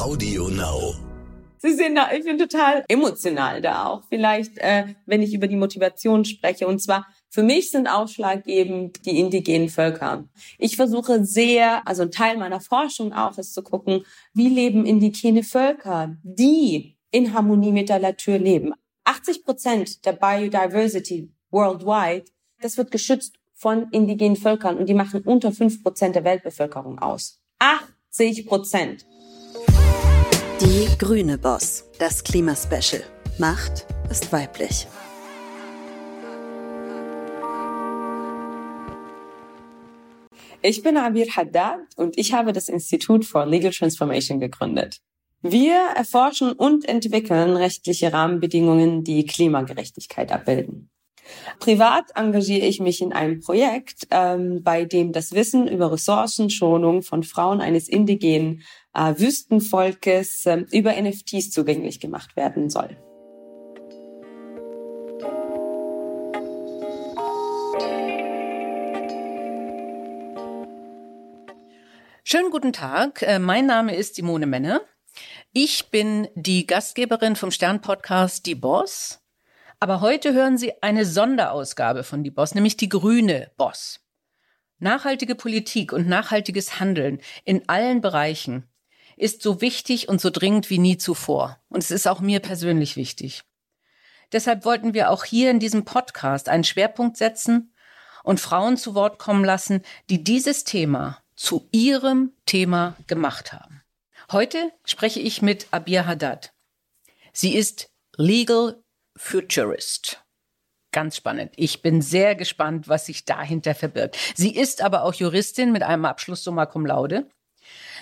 Audio Now. Sie sind da, ich bin total emotional da auch. Vielleicht, äh, wenn ich über die Motivation spreche. Und zwar, für mich sind ausschlaggebend die indigenen Völker. Ich versuche sehr, also ein Teil meiner Forschung auch ist zu gucken, wie leben indigene Völker, die in Harmonie mit der Natur leben. 80 Prozent der Biodiversity worldwide, das wird geschützt von indigenen Völkern und die machen unter fünf Prozent der Weltbevölkerung aus. 80 Prozent. Die grüne Boss, das Klimaspecial. Macht ist weiblich. Ich bin Abir Haddad und ich habe das Institut for Legal Transformation gegründet. Wir erforschen und entwickeln rechtliche Rahmenbedingungen, die Klimagerechtigkeit abbilden. Privat engagiere ich mich in einem Projekt, ähm, bei dem das Wissen über Ressourcenschonung von Frauen eines indigenen äh, Wüstenvolkes äh, über NFTs zugänglich gemacht werden soll. Schönen guten Tag, äh, mein Name ist Simone Menne. Ich bin die Gastgeberin vom Stern-Podcast Die Boss. Aber heute hören Sie eine Sonderausgabe von Die Boss, nämlich die grüne Boss. Nachhaltige Politik und nachhaltiges Handeln in allen Bereichen ist so wichtig und so dringend wie nie zuvor. Und es ist auch mir persönlich wichtig. Deshalb wollten wir auch hier in diesem Podcast einen Schwerpunkt setzen und Frauen zu Wort kommen lassen, die dieses Thema zu ihrem Thema gemacht haben. Heute spreche ich mit Abir Haddad. Sie ist Legal Futurist. Ganz spannend. Ich bin sehr gespannt, was sich dahinter verbirgt. Sie ist aber auch Juristin mit einem Abschluss summa cum laude.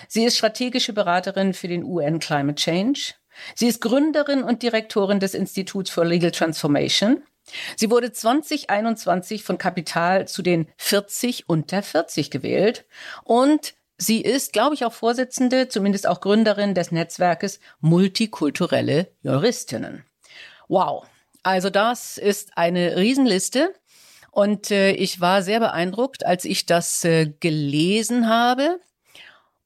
Sie ist strategische Beraterin für den UN Climate Change. Sie ist Gründerin und Direktorin des Instituts for Legal Transformation. Sie wurde 2021 von Kapital zu den 40 unter 40 gewählt und Sie ist, glaube ich, auch Vorsitzende, zumindest auch Gründerin des Netzwerkes Multikulturelle Juristinnen. Wow. Also das ist eine Riesenliste. Und äh, ich war sehr beeindruckt, als ich das äh, gelesen habe.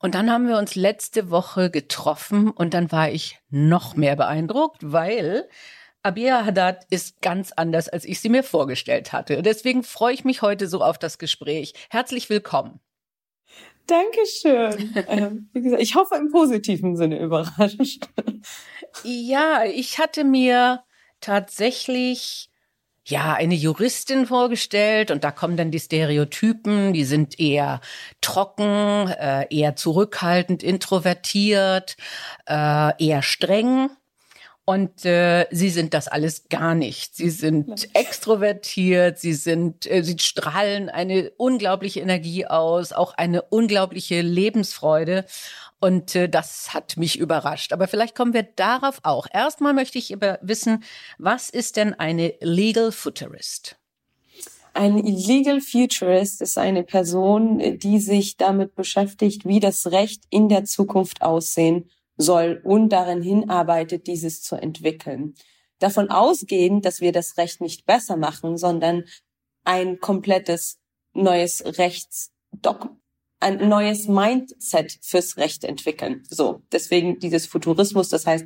Und dann haben wir uns letzte Woche getroffen und dann war ich noch mehr beeindruckt, weil Abia Haddad ist ganz anders, als ich sie mir vorgestellt hatte. Deswegen freue ich mich heute so auf das Gespräch. Herzlich willkommen. Dankeschön. ähm, wie gesagt, ich hoffe im positiven Sinne überrascht. Ja, ich hatte mir tatsächlich ja, eine Juristin vorgestellt und da kommen dann die Stereotypen, die sind eher trocken, äh, eher zurückhaltend, introvertiert, äh, eher streng. Und äh, sie sind das alles gar nicht. Sie sind extrovertiert, sie sind, äh, sie strahlen eine unglaubliche Energie aus, auch eine unglaubliche Lebensfreude. Und äh, das hat mich überrascht. Aber vielleicht kommen wir darauf auch. Erstmal möchte ich aber wissen, was ist denn eine Legal Futurist? Ein Legal Futurist ist eine Person, die sich damit beschäftigt, wie das Recht in der Zukunft aussehen soll und darin hinarbeitet, dieses zu entwickeln. Davon ausgehend, dass wir das Recht nicht besser machen, sondern ein komplettes neues Rechtsdok ein neues Mindset fürs Recht entwickeln. So, deswegen dieses Futurismus, das heißt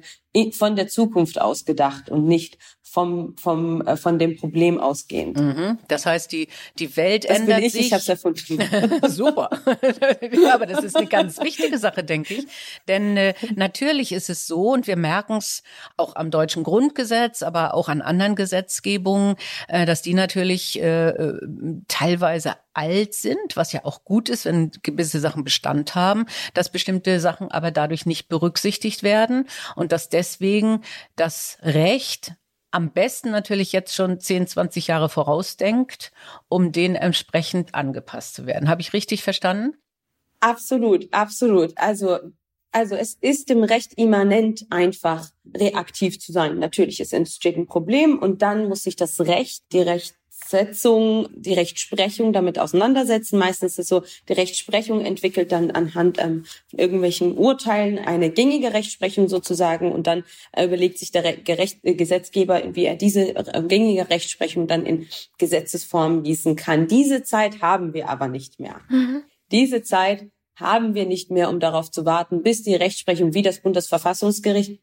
von der Zukunft ausgedacht und nicht vom vom äh, von dem Problem ausgehend. Mhm. Das heißt, die die Welt das ändert bin ich, sich. Ich habe es erfunden. Super. ja, aber das ist eine ganz wichtige Sache, denke ich. Denn äh, natürlich ist es so, und wir merken es auch am deutschen Grundgesetz, aber auch an anderen Gesetzgebungen, äh, dass die natürlich äh, äh teilweise alt sind, was ja auch gut ist, wenn gewisse Sachen Bestand haben, dass bestimmte Sachen aber dadurch nicht berücksichtigt werden und dass deswegen das Recht am besten natürlich jetzt schon 10, 20 Jahre vorausdenkt, um den entsprechend angepasst zu werden. Habe ich richtig verstanden? Absolut, absolut. Also also es ist dem Recht immanent einfach reaktiv zu sein. Natürlich, es entsteht ein Problem und dann muss sich das Recht, die Recht Setzung, die Rechtsprechung damit auseinandersetzen. Meistens ist es so, die Rechtsprechung entwickelt dann anhand ähm, von irgendwelchen Urteilen eine gängige Rechtsprechung sozusagen und dann äh, überlegt sich der Re Gerecht äh, Gesetzgeber, wie er diese äh, gängige Rechtsprechung dann in Gesetzesform gießen kann. Diese Zeit haben wir aber nicht mehr. Mhm. Diese Zeit haben wir nicht mehr, um darauf zu warten, bis die Rechtsprechung wie das Bundesverfassungsgericht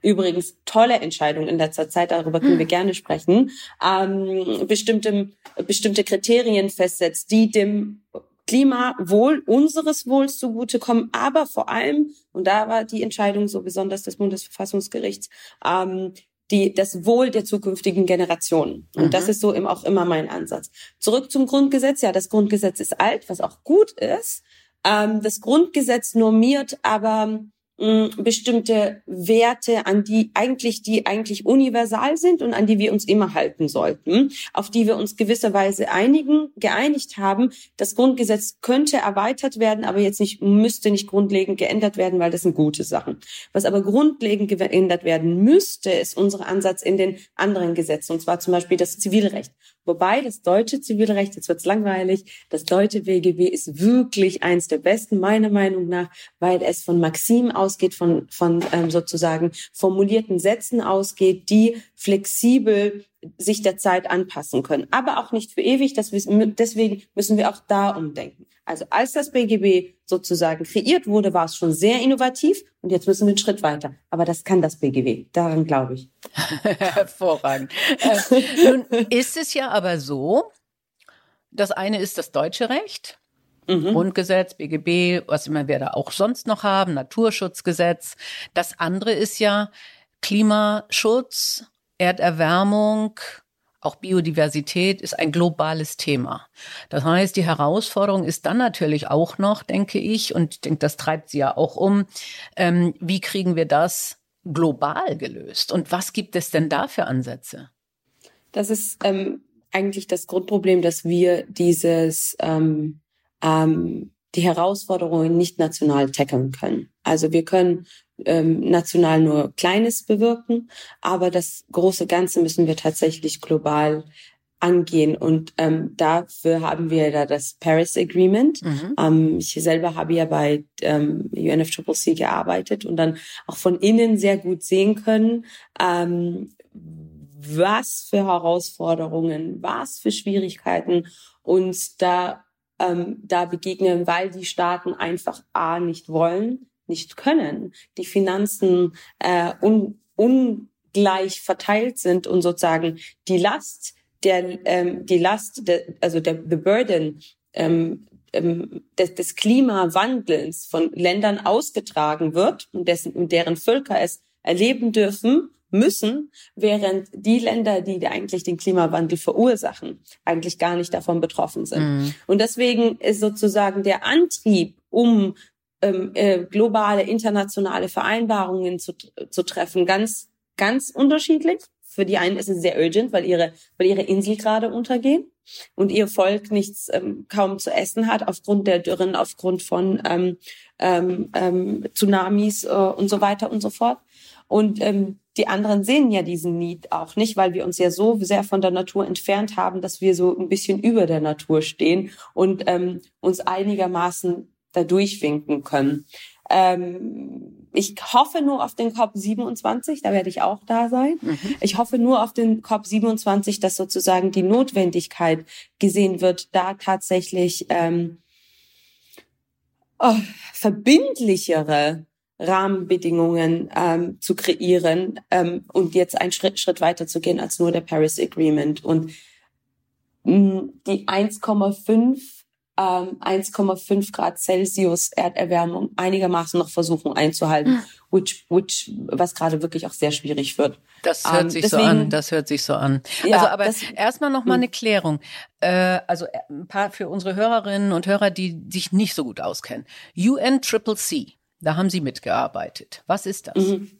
Übrigens tolle Entscheidung in letzter Zeit, darüber können wir hm. gerne sprechen, ähm, bestimmte, bestimmte Kriterien festsetzt, die dem Klimawohl unseres Wohls zugutekommen, aber vor allem, und da war die Entscheidung so besonders des Bundesverfassungsgerichts, ähm, die, das Wohl der zukünftigen Generationen. Und mhm. das ist so eben auch immer mein Ansatz. Zurück zum Grundgesetz. Ja, das Grundgesetz ist alt, was auch gut ist. Ähm, das Grundgesetz normiert aber bestimmte Werte, an die eigentlich, die eigentlich universal sind und an die wir uns immer halten sollten, auf die wir uns gewisserweise einigen, geeinigt haben. Das Grundgesetz könnte erweitert werden, aber jetzt nicht, müsste nicht grundlegend geändert werden, weil das sind gute Sachen. Was aber grundlegend geändert werden müsste, ist unser Ansatz in den anderen Gesetzen, und zwar zum Beispiel das Zivilrecht. Wobei das deutsche Zivilrecht, jetzt wird's langweilig, das deutsche BGB ist wirklich eins der besten, meiner Meinung nach, weil es von Maxim ausgeht, von, von ähm, sozusagen formulierten Sätzen ausgeht, die flexibel sich der Zeit anpassen können. Aber auch nicht für ewig. Das, deswegen müssen wir auch da umdenken. Also als das BGB sozusagen kreiert wurde, war es schon sehr innovativ und jetzt müssen wir einen Schritt weiter. Aber das kann das BGB. Daran glaube ich. Hervorragend. äh, nun ist es ja aber so, das eine ist das deutsche Recht. Mhm. Grundgesetz, BGB, was immer wir da auch sonst noch haben, Naturschutzgesetz. Das andere ist ja Klimaschutz, Erderwärmung, auch Biodiversität ist ein globales Thema. Das heißt, die Herausforderung ist dann natürlich auch noch, denke ich, und ich denke, das treibt sie ja auch um, ähm, wie kriegen wir das global gelöst? Und was gibt es denn da für Ansätze? Das ist ähm, eigentlich das Grundproblem, dass wir dieses ähm, ähm, die Herausforderungen nicht national tackeln können. Also wir können ähm, national nur Kleines bewirken, aber das große Ganze müssen wir tatsächlich global angehen. Und ähm, dafür haben wir da das Paris Agreement. Mhm. Ähm, ich selber habe ja bei ähm, UNFCCC gearbeitet und dann auch von innen sehr gut sehen können, ähm, was für Herausforderungen, was für Schwierigkeiten uns da ähm, da begegnen, weil die Staaten einfach a nicht wollen nicht können, die Finanzen äh, un, ungleich verteilt sind und sozusagen die Last der ähm, die Last der, also der the burden ähm, ähm, des, des Klimawandels von Ländern ausgetragen wird und dessen deren Völker es erleben dürfen müssen, während die Länder, die eigentlich den Klimawandel verursachen, eigentlich gar nicht davon betroffen sind. Mm. Und deswegen ist sozusagen der Antrieb, um ähm, äh, globale, internationale Vereinbarungen zu, zu treffen, ganz, ganz unterschiedlich. Für die einen ist es sehr urgent, weil ihre, weil ihre Insel gerade untergehen und ihr Volk nichts ähm, kaum zu essen hat aufgrund der Dürren, aufgrund von ähm, ähm, ähm, Tsunamis äh, und so weiter und so fort. Und ähm, die anderen sehen ja diesen Need auch nicht, weil wir uns ja so sehr von der Natur entfernt haben, dass wir so ein bisschen über der Natur stehen und ähm, uns einigermaßen da durchwinken können. Ähm, ich hoffe nur auf den COP 27, da werde ich auch da sein. Mhm. Ich hoffe nur auf den COP 27, dass sozusagen die Notwendigkeit gesehen wird, da tatsächlich ähm, oh, verbindlichere Rahmenbedingungen ähm, zu kreieren ähm, und jetzt einen Schritt, Schritt weiter zu gehen als nur der Paris Agreement. Und mh, mm, die 1,5 ähm, 1,5 Grad Celsius Erderwärmung einigermaßen noch versuchen einzuhalten, hm. which, which, was gerade wirklich auch sehr schwierig wird. Das hört ähm, sich deswegen, so an, das hört sich so an. Ja, also aber erstmal noch mal hm. eine Klärung. Äh, also äh, ein paar für unsere Hörerinnen und Hörer, die sich nicht so gut auskennen. UNCCC, da haben Sie mitgearbeitet. Was ist das? Mhm.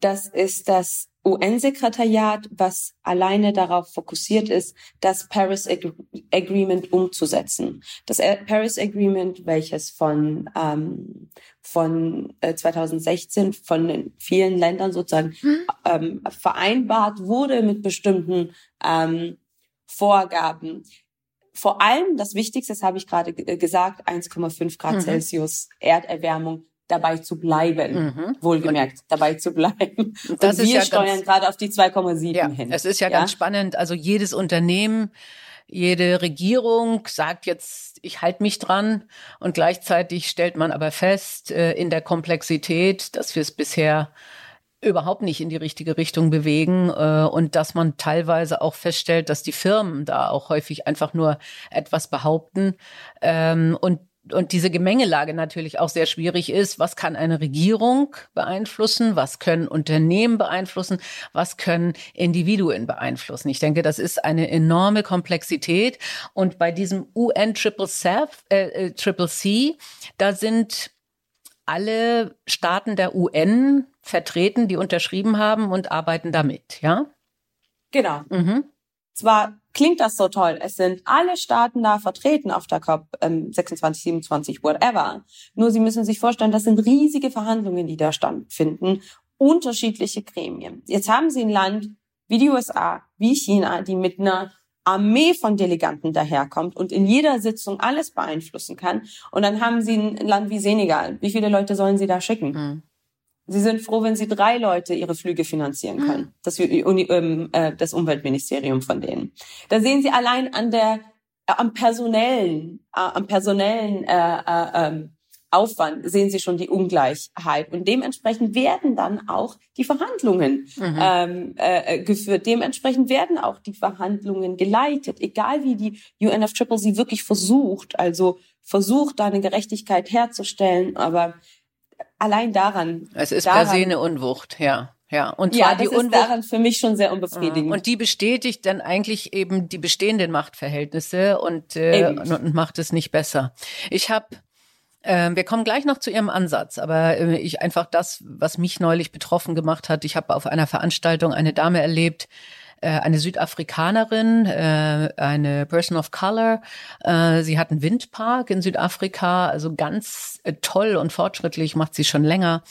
Das ist das UN-Sekretariat, was alleine darauf fokussiert ist, das Paris Ag Agreement umzusetzen. Das Paris Agreement, welches von ähm, von äh, 2016 von den vielen Ländern sozusagen hm. ähm, vereinbart wurde mit bestimmten ähm, Vorgaben. Vor allem das Wichtigste, das habe ich gerade gesagt, 1,5 Grad mhm. Celsius Erderwärmung dabei zu bleiben. Mhm. Wohlgemerkt, dabei zu bleiben. Das Und wir ja steuern gerade auf die 2,7 ja, hin. Es ist ja, ja, ganz spannend. Also jedes Unternehmen Jede Regierung sagt jetzt, ich halte mich dran und gleichzeitig stellt man aber fest äh, in der Komplexität, dass wir es bisher überhaupt nicht in die richtige Richtung bewegen äh, und dass man teilweise auch feststellt, dass die Firmen da auch häufig einfach nur etwas behaupten ähm, und und diese Gemengelage natürlich auch sehr schwierig ist. Was kann eine Regierung beeinflussen? Was können Unternehmen beeinflussen? Was können Individuen beeinflussen? Ich denke, das ist eine enorme Komplexität. Und bei diesem UN Triple C, äh, äh, Triple C, da sind alle Staaten der UN vertreten, die unterschrieben haben und arbeiten damit, ja? Genau. Mhm. Zwar klingt das so toll, es sind alle Staaten da vertreten auf der COP ähm, 26, 27, whatever. Nur Sie müssen sich vorstellen, das sind riesige Verhandlungen, die da stattfinden, unterschiedliche Gremien. Jetzt haben Sie ein Land wie die USA, wie China, die mit einer Armee von Deleganten daherkommt und in jeder Sitzung alles beeinflussen kann. Und dann haben Sie ein Land wie Senegal. Wie viele Leute sollen Sie da schicken? Mhm. Sie sind froh, wenn Sie drei Leute ihre Flüge finanzieren hm. können. Das, Uni, ähm, äh, das Umweltministerium von denen. Da sehen Sie allein an der, äh, am personellen, äh, am personellen äh, äh, ähm, Aufwand sehen Sie schon die Ungleichheit. Und dementsprechend werden dann auch die Verhandlungen mhm. ähm, äh, geführt. Dementsprechend werden auch die Verhandlungen geleitet, egal wie die UNFCCC wirklich versucht, also versucht, da eine Gerechtigkeit herzustellen. Aber allein daran. Es ist daran, per se eine Unwucht, ja. Ja, und zwar ja, das die Unwucht, ist daran für mich schon sehr unbefriedigend. Und die bestätigt dann eigentlich eben die bestehenden Machtverhältnisse und, äh, und macht es nicht besser. Ich habe äh, wir kommen gleich noch zu Ihrem Ansatz, aber äh, ich einfach das, was mich neulich betroffen gemacht hat. Ich habe auf einer Veranstaltung eine Dame erlebt, eine Südafrikanerin, äh, eine Person of Color. Äh, sie hat einen Windpark in Südafrika, also ganz äh, toll und fortschrittlich, macht sie schon länger.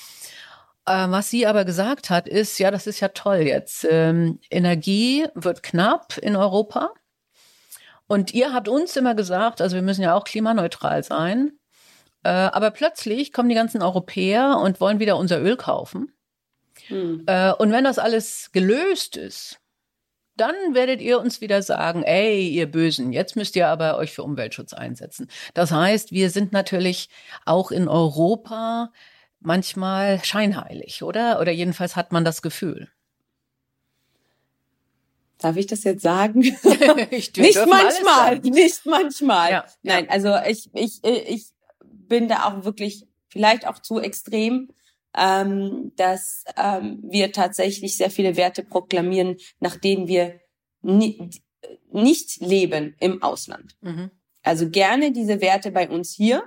Äh, was sie aber gesagt hat, ist, ja, das ist ja toll jetzt. Ähm, Energie wird knapp in Europa. Und ihr habt uns immer gesagt, also wir müssen ja auch klimaneutral sein. Äh, aber plötzlich kommen die ganzen Europäer und wollen wieder unser Öl kaufen. Hm. Äh, und wenn das alles gelöst ist, dann werdet ihr uns wieder sagen, ey, ihr Bösen, jetzt müsst ihr aber euch für Umweltschutz einsetzen. Das heißt, wir sind natürlich auch in Europa manchmal scheinheilig, oder? Oder jedenfalls hat man das Gefühl. Darf ich das jetzt sagen? ich, nicht manchmal, nicht manchmal. Ja, Nein, ja. also ich, ich, ich bin da auch wirklich vielleicht auch zu extrem ähm, dass ähm, wir tatsächlich sehr viele Werte proklamieren, nach denen wir ni nicht leben im Ausland. Mhm. Also gerne diese Werte bei uns hier.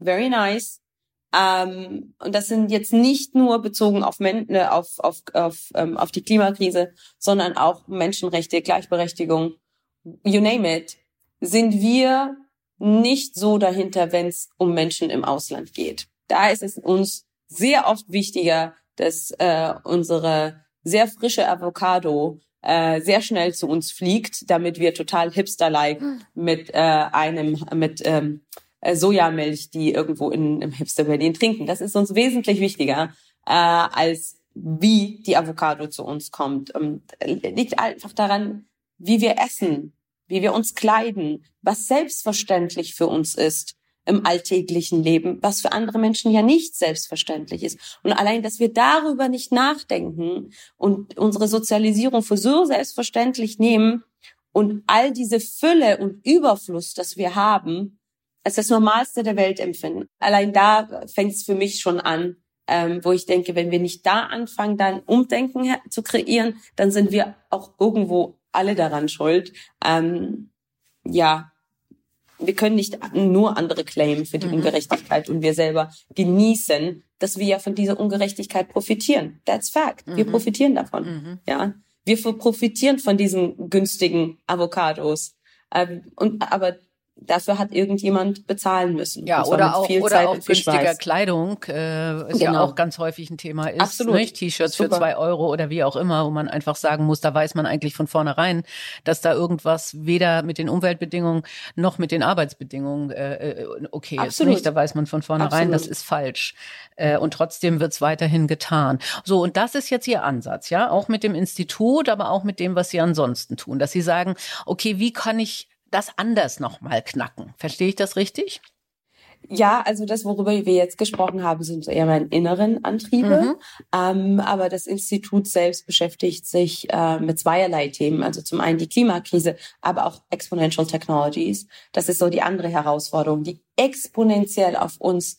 Very nice. Ähm, und das sind jetzt nicht nur bezogen auf, Men äh, auf, auf, auf, ähm, auf die Klimakrise, sondern auch Menschenrechte, Gleichberechtigung, you name it, sind wir nicht so dahinter, wenn es um Menschen im Ausland geht. Da ist es uns sehr oft wichtiger, dass äh, unsere sehr frische Avocado äh, sehr schnell zu uns fliegt, damit wir total hipster-like hm. mit äh, einem mit ähm, äh, Sojamilch, die irgendwo in im Hipster Berlin trinken. Das ist uns wesentlich wichtiger äh, als wie die Avocado zu uns kommt. Und äh, liegt einfach daran, wie wir essen, wie wir uns kleiden, was selbstverständlich für uns ist im alltäglichen Leben, was für andere Menschen ja nicht selbstverständlich ist. Und allein, dass wir darüber nicht nachdenken und unsere Sozialisierung für so selbstverständlich nehmen und all diese Fülle und Überfluss, das wir haben, als das Normalste der Welt empfinden. Allein da fängt es für mich schon an, ähm, wo ich denke, wenn wir nicht da anfangen, dann Umdenken zu kreieren, dann sind wir auch irgendwo alle daran schuld. Ähm, ja, wir können nicht nur andere claimen für die mhm. Ungerechtigkeit und wir selber genießen, dass wir ja von dieser Ungerechtigkeit profitieren. That's fact. Wir mhm. profitieren davon. Mhm. Ja, wir profitieren von diesen günstigen Avocados. Ähm, und aber dafür hat irgendjemand bezahlen müssen. Ja, oder auch, oder auch günstiger Kleidung, äh, ist genau. ja auch ganz häufig ein Thema ist. Absolut. Nicht? T-Shirts für zwei Euro oder wie auch immer, wo man einfach sagen muss, da weiß man eigentlich von vornherein, dass da irgendwas weder mit den Umweltbedingungen noch mit den Arbeitsbedingungen äh, äh okay Absolut. ist. Nicht? Da weiß man von vornherein, Absolut. das ist falsch. Äh, und trotzdem wird es weiterhin getan. So, und das ist jetzt Ihr Ansatz, ja, auch mit dem Institut, aber auch mit dem, was Sie ansonsten tun, dass Sie sagen, okay, wie kann ich das anders nochmal knacken. Verstehe ich das richtig? Ja, also das, worüber wir jetzt gesprochen haben, sind eher meine inneren Antriebe. Mhm. Ähm, aber das Institut selbst beschäftigt sich äh, mit zweierlei Themen. Also zum einen die Klimakrise, aber auch Exponential Technologies. Das ist so die andere Herausforderung, die exponentiell auf uns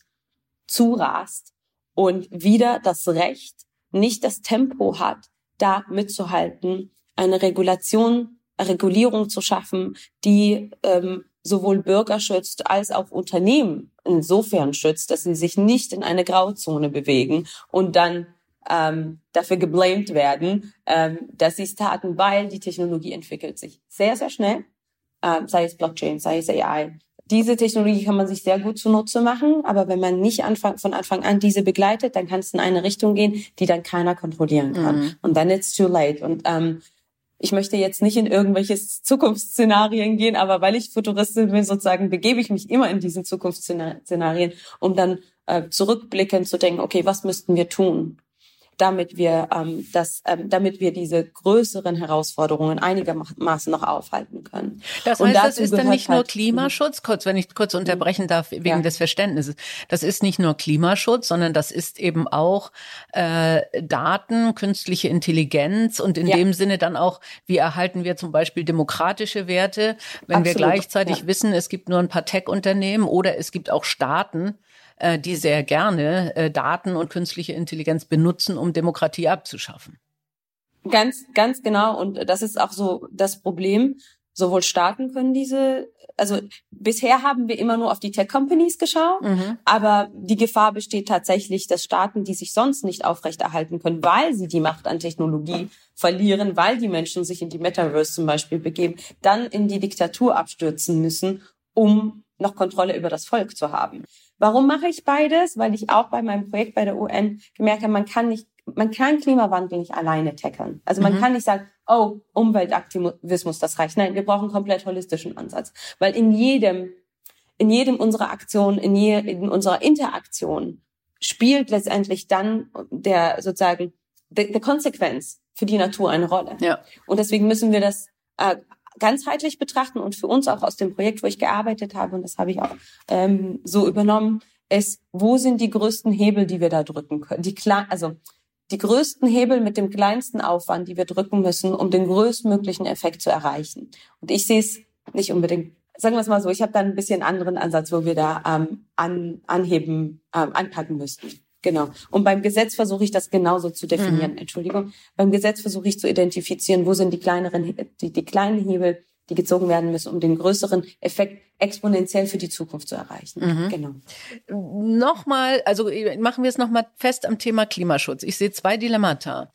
zurast und wieder das Recht, nicht das Tempo hat, da mitzuhalten, eine Regulation, Regulierung zu schaffen, die ähm, sowohl Bürger schützt als auch Unternehmen insofern schützt, dass sie sich nicht in eine Grauzone bewegen und dann ähm, dafür geblamed werden, ähm, dass sie es taten, weil die Technologie entwickelt sich sehr, sehr schnell, ähm, sei es Blockchain, sei es AI. Diese Technologie kann man sich sehr gut zunutze machen, aber wenn man nicht Anfang, von Anfang an diese begleitet, dann kann es in eine Richtung gehen, die dann keiner kontrollieren kann. Mhm. Und dann it's too late. Und ähm, ich möchte jetzt nicht in irgendwelche Zukunftsszenarien gehen, aber weil ich Futuristin bin, sozusagen, begebe ich mich immer in diesen Zukunftsszenarien, um dann äh, zurückblickend zu denken, okay, was müssten wir tun? Damit wir ähm, das, ähm, damit wir diese größeren Herausforderungen einigermaßen noch aufhalten können. Das heißt, das ist dann nicht nur halt, Klimaschutz, kurz, wenn ich kurz unterbrechen darf, wegen ja. des Verständnisses. Das ist nicht nur Klimaschutz, sondern das ist eben auch äh, Daten, künstliche Intelligenz und in ja. dem Sinne dann auch, wie erhalten wir zum Beispiel demokratische Werte, wenn Absolut. wir gleichzeitig ja. wissen, es gibt nur ein paar Tech-Unternehmen oder es gibt auch Staaten, äh, die sehr gerne äh, Daten und künstliche Intelligenz benutzen, um Demokratie abzuschaffen. Ganz, ganz genau. Und das ist auch so das Problem. Sowohl Staaten können diese, also bisher haben wir immer nur auf die Tech-Companies geschaut, mhm. aber die Gefahr besteht tatsächlich, dass Staaten, die sich sonst nicht aufrechterhalten können, weil sie die Macht an Technologie verlieren, weil die Menschen sich in die Metaverse zum Beispiel begeben, dann in die Diktatur abstürzen müssen, um noch Kontrolle über das Volk zu haben. Warum mache ich beides? Weil ich auch bei meinem Projekt bei der UN gemerkt habe, man kann nicht, man kann Klimawandel nicht alleine tackeln. Also man mhm. kann nicht sagen, oh, Umweltaktivismus, das reicht. Nein, wir brauchen einen komplett holistischen Ansatz. Weil in jedem, in jedem unserer Aktionen, in, je, in unserer Interaktion spielt letztendlich dann der sozusagen der Konsequenz für die Natur eine Rolle. Ja. Und deswegen müssen wir das äh, ganzheitlich betrachten und für uns auch aus dem Projekt, wo ich gearbeitet habe, und das habe ich auch ähm, so übernommen, ist, wo sind die größten Hebel, die wir da drücken können? Die klar, also die größten Hebel mit dem kleinsten Aufwand, die wir drücken müssen, um den größtmöglichen Effekt zu erreichen. Und ich sehe es nicht unbedingt, sagen wir es mal so, ich habe da ein bisschen anderen Ansatz, wo wir da ähm, an, anheben, ähm, anpacken müssten. Genau. Und beim Gesetz versuche ich das genauso zu definieren. Mhm. Entschuldigung. Beim Gesetz versuche ich zu identifizieren, wo sind die kleineren, die, die kleinen Hebel, die gezogen werden müssen, um den größeren Effekt exponentiell für die Zukunft zu erreichen. Mhm. Genau. Nochmal, also machen wir es nochmal fest am Thema Klimaschutz. Ich sehe zwei Dilemmata.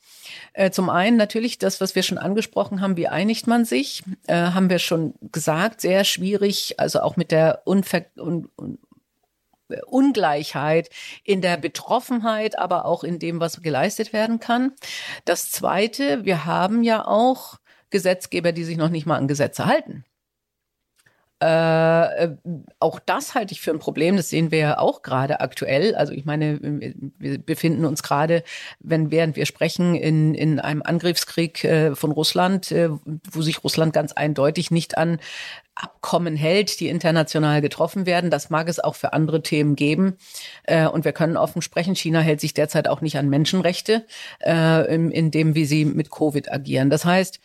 Äh, zum einen natürlich das, was wir schon angesprochen haben, wie einigt man sich, äh, haben wir schon gesagt, sehr schwierig, also auch mit der Unver un Ungleichheit in der Betroffenheit, aber auch in dem, was geleistet werden kann. Das Zweite, wir haben ja auch Gesetzgeber, die sich noch nicht mal an Gesetze halten. Äh, auch das halte ich für ein Problem. Das sehen wir ja auch gerade aktuell. Also ich meine, wir befinden uns gerade, wenn während wir sprechen, in, in einem Angriffskrieg äh, von Russland, äh, wo sich Russland ganz eindeutig nicht an Abkommen hält, die international getroffen werden. Das mag es auch für andere Themen geben. Äh, und wir können offen sprechen, China hält sich derzeit auch nicht an Menschenrechte, äh, in, in dem, wie sie mit Covid agieren. Das heißt,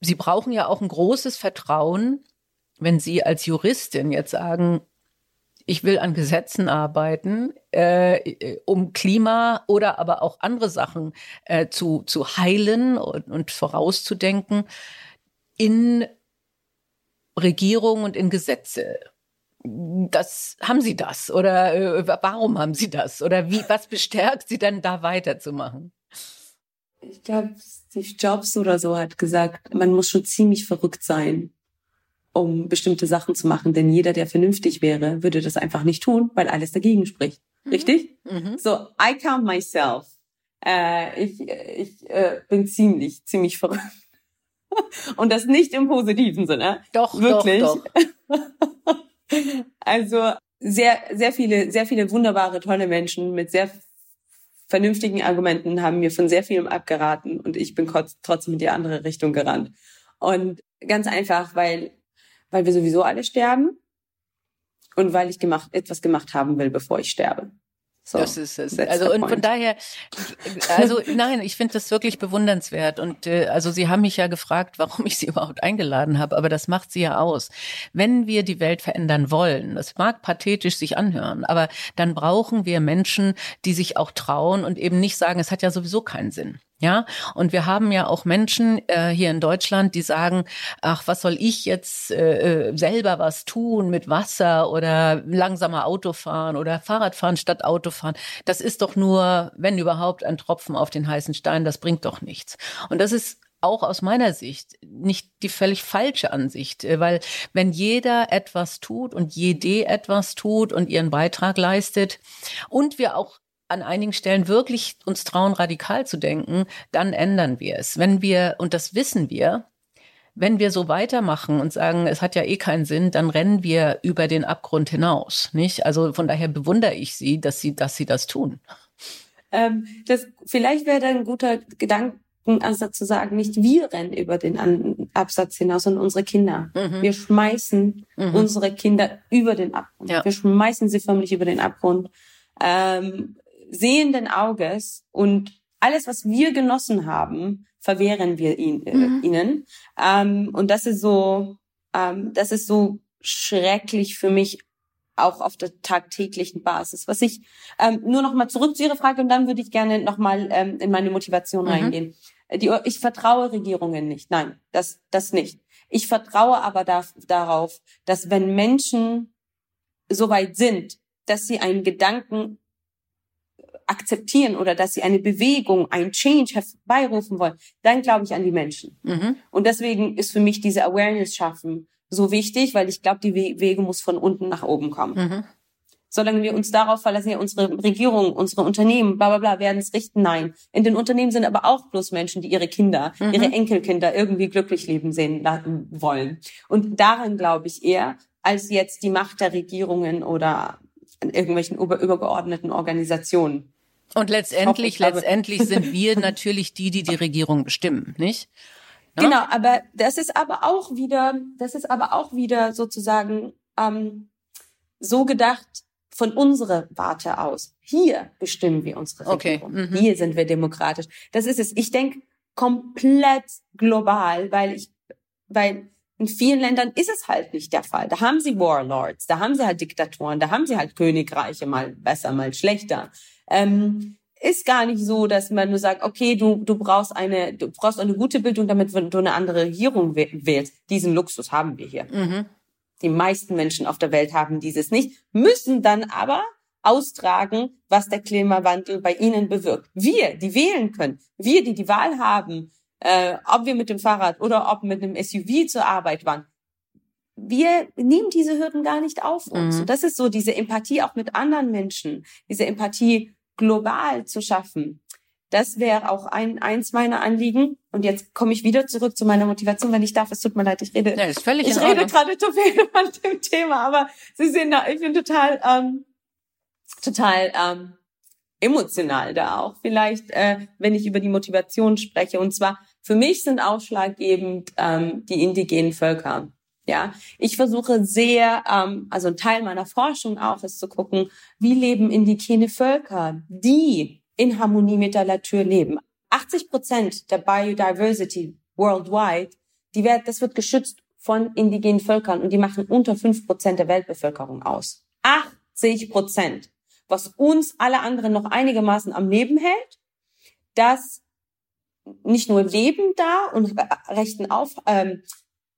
sie brauchen ja auch ein großes Vertrauen wenn Sie als Juristin jetzt sagen, ich will an Gesetzen arbeiten, äh, um Klima oder aber auch andere Sachen äh, zu, zu heilen und, und vorauszudenken in Regierung und in Gesetze. Das haben Sie das oder äh, warum haben Sie das oder wie was bestärkt Sie dann da weiterzumachen? Ich glaube, Steve Jobs oder so hat gesagt, man muss schon ziemlich verrückt sein, um bestimmte Sachen zu machen. Denn jeder, der vernünftig wäre, würde das einfach nicht tun, weil alles dagegen spricht. Mhm. Richtig? Mhm. So, I count myself. Äh, ich ich äh, bin ziemlich, ziemlich verrückt. Und das nicht im positiven Sinne. Doch, wirklich. Doch, doch. also sehr, sehr viele, sehr viele wunderbare, tolle Menschen mit sehr vernünftigen Argumenten haben mir von sehr vielem abgeraten und ich bin trotzdem in die andere Richtung gerannt. Und ganz einfach, weil weil wir sowieso alle sterben und weil ich gemacht, etwas gemacht haben will, bevor ich sterbe. So, das ist es. Also und von daher, also nein, ich finde das wirklich bewundernswert. Und äh, also Sie haben mich ja gefragt, warum ich Sie überhaupt eingeladen habe, aber das macht Sie ja aus. Wenn wir die Welt verändern wollen, das mag pathetisch sich anhören, aber dann brauchen wir Menschen, die sich auch trauen und eben nicht sagen, es hat ja sowieso keinen Sinn. Ja, und wir haben ja auch Menschen äh, hier in Deutschland, die sagen, ach, was soll ich jetzt äh, äh selber was tun mit Wasser oder langsamer Autofahren oder Fahrradfahren statt Autofahren. Das ist doch nur, wenn überhaupt, ein Tropfen auf den heißen Stein, das bringt doch nichts. Und das ist auch aus meiner Sicht nicht die völlig falsche Ansicht, äh, weil wenn jeder etwas tut und jede etwas tut und ihren Beitrag leistet und wir auch an einigen Stellen wirklich uns trauen, radikal zu denken, dann ändern wir es. Wenn wir, und das wissen wir, wenn wir so weitermachen und sagen, es hat ja eh keinen Sinn, dann rennen wir über den Abgrund hinaus, nicht? Also von daher bewundere ich Sie, dass Sie, dass Sie das tun. Ähm, das, vielleicht wäre da ein guter Gedankenansatz zu sagen, nicht wir rennen über den Absatz hinaus, sondern unsere Kinder. Mhm. Wir schmeißen mhm. unsere Kinder über den Abgrund. Ja. Wir schmeißen sie förmlich über den Abgrund. Ähm, sehenden Auges und alles, was wir genossen haben, verwehren wir ihn, äh, mhm. ihnen. Ähm, und das ist so, ähm, das ist so schrecklich für mich auch auf der tagtäglichen Basis. Was ich ähm, nur noch mal zurück zu Ihrer Frage und dann würde ich gerne noch mal ähm, in meine Motivation mhm. reingehen. Die, ich vertraue Regierungen nicht. Nein, das das nicht. Ich vertraue aber da, darauf, dass wenn Menschen so weit sind, dass sie einen Gedanken akzeptieren oder dass sie eine Bewegung, ein Change herbeirufen wollen, dann glaube ich an die Menschen. Mhm. Und deswegen ist für mich diese Awareness schaffen so wichtig, weil ich glaube, die Wege muss von unten nach oben kommen. Mhm. Solange wir uns darauf verlassen, ja, unsere Regierung, unsere Unternehmen, bla bla bla, werden es richten. Nein. In den Unternehmen sind aber auch bloß Menschen, die ihre Kinder, mhm. ihre Enkelkinder irgendwie glücklich leben sehen wollen. Und daran glaube ich eher, als jetzt die Macht der Regierungen oder irgendwelchen über, übergeordneten Organisationen. Und letztendlich, hoffe, letztendlich sind wir natürlich die, die die Regierung bestimmen, nicht? No? Genau, aber das ist aber auch wieder, das ist aber auch wieder sozusagen ähm, so gedacht von unserer Warte aus. Hier bestimmen wir unsere Regierung. Okay. Mhm. Hier sind wir demokratisch. Das ist es. Ich denke komplett global, weil ich, weil in vielen Ländern ist es halt nicht der Fall. Da haben sie Warlords, da haben sie halt Diktatoren, da haben sie halt Königreiche, mal besser, mal schlechter. Ähm, ist gar nicht so, dass man nur sagt, okay, du, du brauchst eine, du brauchst eine gute Bildung, damit du eine andere Regierung wählst. Diesen Luxus haben wir hier. Mhm. Die meisten Menschen auf der Welt haben dieses nicht, müssen dann aber austragen, was der Klimawandel bei ihnen bewirkt. Wir, die wählen können, wir, die die Wahl haben, äh, ob wir mit dem Fahrrad oder ob mit einem SUV zur Arbeit waren, wir nehmen diese Hürden gar nicht auf uns. Mhm. Und das ist so diese Empathie auch mit anderen Menschen, diese Empathie global zu schaffen. Das wäre auch ein, eins meiner Anliegen. Und jetzt komme ich wieder zurück zu meiner Motivation, wenn ich darf. Es tut mir leid, ich rede. Ja, ist völlig ich rede gerade zu viel von dem Thema, aber Sie sehen da, ich bin total, ähm, total ähm, emotional da auch. Vielleicht, äh, wenn ich über die Motivation spreche. Und zwar für mich sind ausschlaggebend ähm, die indigenen Völker. Ja, ich versuche sehr, ähm, also ein Teil meiner Forschung auch ist zu gucken, wie leben indigene Völker, die in Harmonie mit der Natur leben. 80 Prozent der Biodiversity worldwide, die wird, das wird geschützt von indigenen Völkern und die machen unter fünf Prozent der Weltbevölkerung aus. 80 Prozent. Was uns alle anderen noch einigermaßen am Leben hält, dass nicht nur Leben da und Rechten auf, ähm,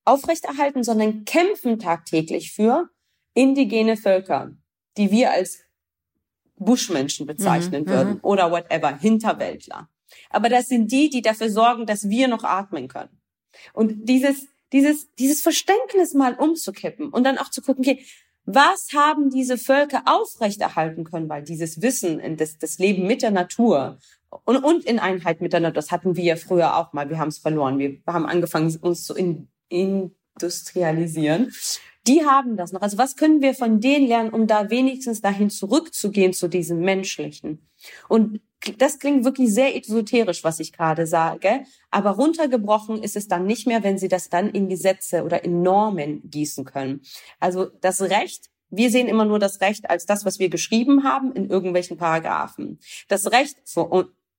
aufrechterhalten, sondern kämpfen tagtäglich für indigene Völker, die wir als Buschmenschen bezeichnen mhm, würden mhm. oder whatever, Hinterwäldler. Aber das sind die, die dafür sorgen, dass wir noch atmen können. Und dieses, dieses, dieses Verständnis mal umzukippen und dann auch zu gucken, okay, was haben diese Völker aufrechterhalten können, weil dieses Wissen, das, das Leben mit der Natur und, und in Einheit mit der Natur, das hatten wir ja früher auch mal, wir haben es verloren. Wir haben angefangen, uns zu in, industrialisieren. Die haben das noch. Also was können wir von denen lernen, um da wenigstens dahin zurückzugehen zu diesem Menschlichen? Und das klingt wirklich sehr esoterisch, was ich gerade sage. Aber runtergebrochen ist es dann nicht mehr, wenn Sie das dann in Gesetze oder in Normen gießen können. Also das Recht wir sehen immer nur das Recht als das, was wir geschrieben haben in irgendwelchen Paragraphen. Das Recht,